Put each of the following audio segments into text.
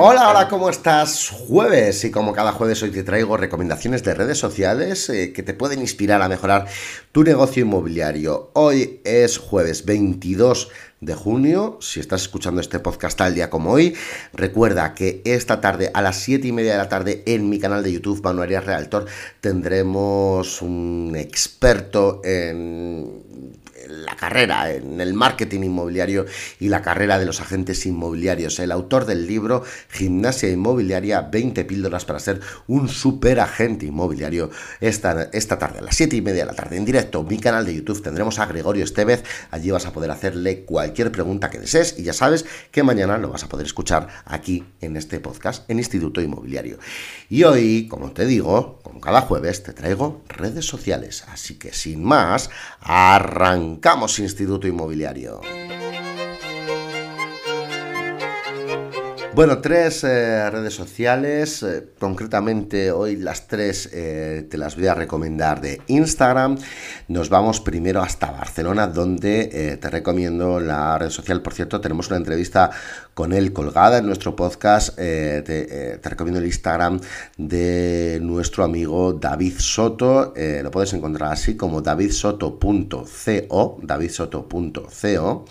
Hola, hola, ¿cómo estás? Jueves y como cada jueves hoy te traigo recomendaciones de redes sociales eh, que te pueden inspirar a mejorar tu negocio inmobiliario. Hoy es jueves 22 de junio. Si estás escuchando este podcast tal día como hoy, recuerda que esta tarde a las 7 y media de la tarde en mi canal de YouTube, Manuel Realtor, tendremos un experto en la carrera en el marketing inmobiliario y la carrera de los agentes inmobiliarios. El autor del libro Gimnasia Inmobiliaria, 20 píldoras para ser un super agente inmobiliario. Esta, esta tarde, a las 7 y media de la tarde, en directo, mi canal de YouTube, tendremos a Gregorio Estevez. Allí vas a poder hacerle cualquier pregunta que desees y ya sabes que mañana lo vas a poder escuchar aquí en este podcast en Instituto Inmobiliario. Y hoy, como te digo, como cada jueves, te traigo redes sociales. Así que sin más, Arrancamos Instituto Inmobiliario. Bueno, tres eh, redes sociales, eh, concretamente hoy las tres eh, te las voy a recomendar de Instagram. Nos vamos primero hasta Barcelona, donde te recomiendo la red social. Por cierto, tenemos una entrevista con él colgada en nuestro podcast. Te, recomiendo el Instagram de nuestro amigo David Soto. lo puedes encontrar así como davidsoto.co, davidsoto.co.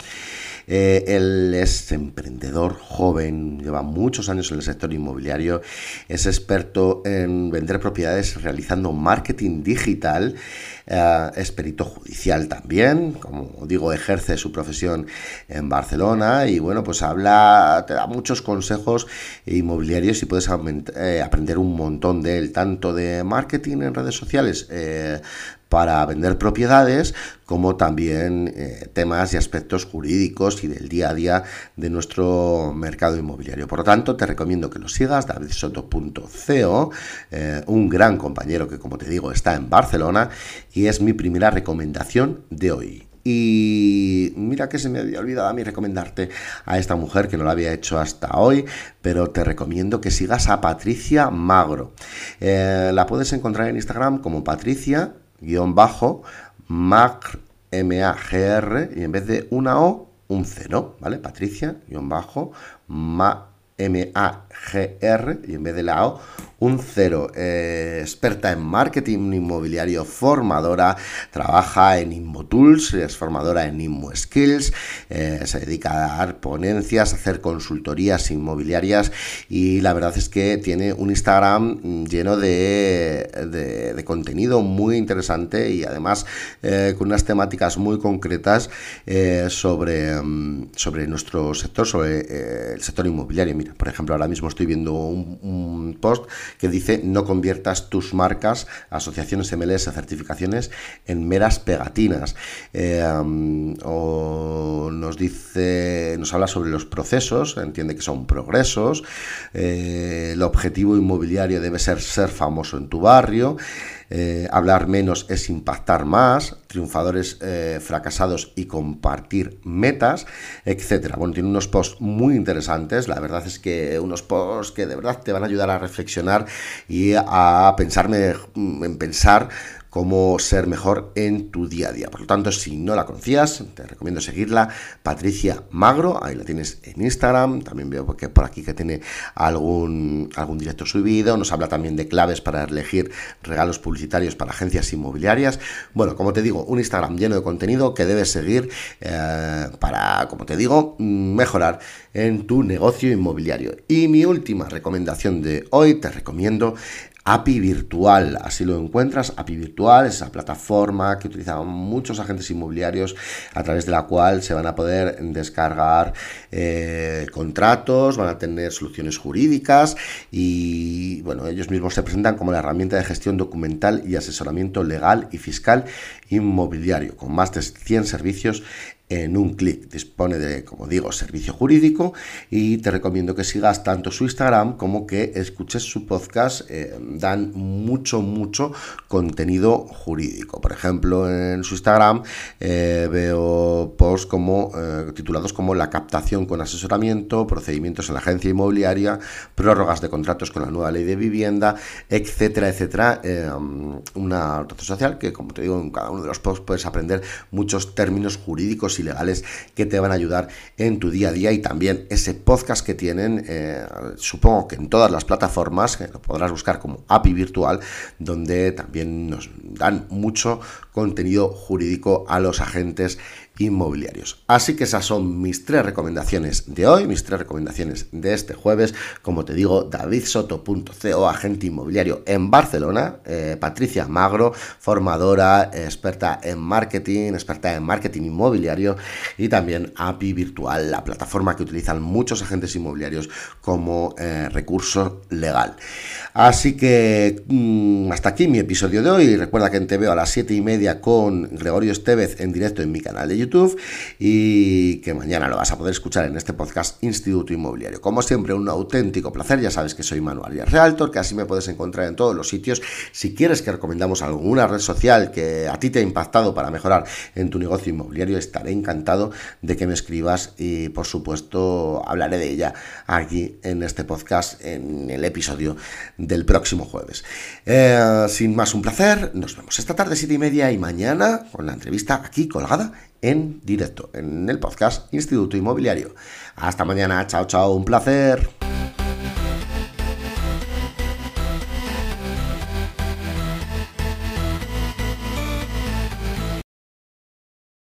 Eh, él es emprendedor joven, lleva muchos años en el sector inmobiliario, es experto en vender propiedades realizando marketing digital, eh, es perito judicial también, como digo, ejerce su profesión en Barcelona y bueno, pues habla, te da muchos consejos inmobiliarios y puedes eh, aprender un montón de él, tanto de marketing en redes sociales, para vender propiedades, como también eh, temas y aspectos jurídicos y del día a día de nuestro mercado inmobiliario. Por lo tanto, te recomiendo que lo sigas, davidsoto.co, eh, un gran compañero que, como te digo, está en Barcelona y es mi primera recomendación de hoy. Y mira que se me había olvidado a mí recomendarte a esta mujer que no lo había hecho hasta hoy, pero te recomiendo que sigas a Patricia Magro. Eh, la puedes encontrar en Instagram como Patricia guion bajo, MAGR, M-A-G-R, y en vez de una O, un cero, ¿vale? Patricia, guion bajo, M-A-G-R, y en vez de la O, un cero. Eh, experta en marketing inmobiliario, formadora, trabaja en InmoTools, es formadora en InmoSkills, eh, se dedica a dar ponencias, a hacer consultorías inmobiliarias y la verdad es que tiene un Instagram lleno de, de, contenido muy interesante y además eh, con unas temáticas muy concretas sobre, mm, sobre nuestro sector, sobre el sector inmobiliario. Por ejemplo, ahora mismo estoy viendo un, post que dice no conviertas tus marcas, asociaciones MLS, certificaciones en meras pegatinas. Eh, o nos dice, nos habla sobre los procesos, entiende que son progresos. Eh, el objetivo inmobiliario debe ser ser famoso en tu barrio. Eh, hablar menos es impactar más, triunfadores eh, fracasados y compartir metas, etcétera. Bueno, tiene unos posts muy interesantes, la verdad es que unos posts que de verdad te van a ayudar a reflexionar y a pensarme en pensar cómo ser mejor en tu día a día. Por lo tanto, si no la conocías, te recomiendo seguirla, Patricia Magro, ahí la tienes en Instagram, también veo que por aquí que tiene algún, algún directo subido, nos habla también de claves para elegir regalos publicitarios para agencias inmobiliarias. Bueno, como te digo, un Instagram lleno de contenido que debes seguir eh, para, como te digo, mejorar en tu negocio inmobiliario. Y mi última recomendación de hoy, te recomiendo API Virtual, así lo encuentras. API Virtual es esa plataforma que utilizan muchos agentes inmobiliarios a través de la cual se van a poder descargar eh, contratos, van a tener soluciones jurídicas y bueno, ellos mismos se presentan como la herramienta de gestión documental y asesoramiento legal y fiscal inmobiliario, con más de 100 servicios en un clic. Dispone de, como digo, servicio jurídico y te recomiendo que sigas tanto su Instagram como que escuches su podcast. Eh, dan mucho, mucho contenido jurídico. Por ejemplo, en su Instagram eh, veo posts como eh, titulados como la captación con asesoramiento, procedimientos en la agencia inmobiliaria, prórrogas de contratos con la nueva ley de vivienda, etcétera, etcétera. una red social que, como te digo, en cada uno de los posts puedes aprender muchos términos jurídicos y legales que te van a ayudar en tu día a día y también ese podcast que tienen, eh, supongo que en todas las plataformas, que lo podrás buscar como API virtual, donde también nos dan mucho contenido jurídico a los agentes inmobiliarios. Así que esas son mis tres recomendaciones de hoy, mis tres recomendaciones de este jueves. Como te digo, davidsoto.co, agente inmobiliario en Barcelona, eh, Patricia Magro, formadora, experta en marketing, experta en marketing inmobiliario y también API Virtual, la plataforma que utilizan muchos agentes inmobiliarios como eh, recurso legal. Así que mm, hasta aquí mi episodio de hoy. Recuerda que te veo a las 7 y media con Gregorio Estevez en directo en mi canal de Y que mañana lo vas a poder escuchar en este podcast Instituto Inmobiliario. Como siempre, un auténtico placer. Ya sabes que soy Manuel Arias Realtor, que así me puedes encontrar en todos los sitios. Si quieres que recomendamos alguna red social que a ti te ha impactado para mejorar en tu negocio inmobiliario, estaré encantado de que me escribas y, por supuesto, hablaré de ella aquí en este podcast, en el episodio del próximo jueves. Eh, sin más, un placer. Nos vemos esta tarde, siete y media, y mañana con la entrevista aquí colgada en directo en el podcast Instituto Inmobiliario. Hasta mañana, chao, chao, un placer.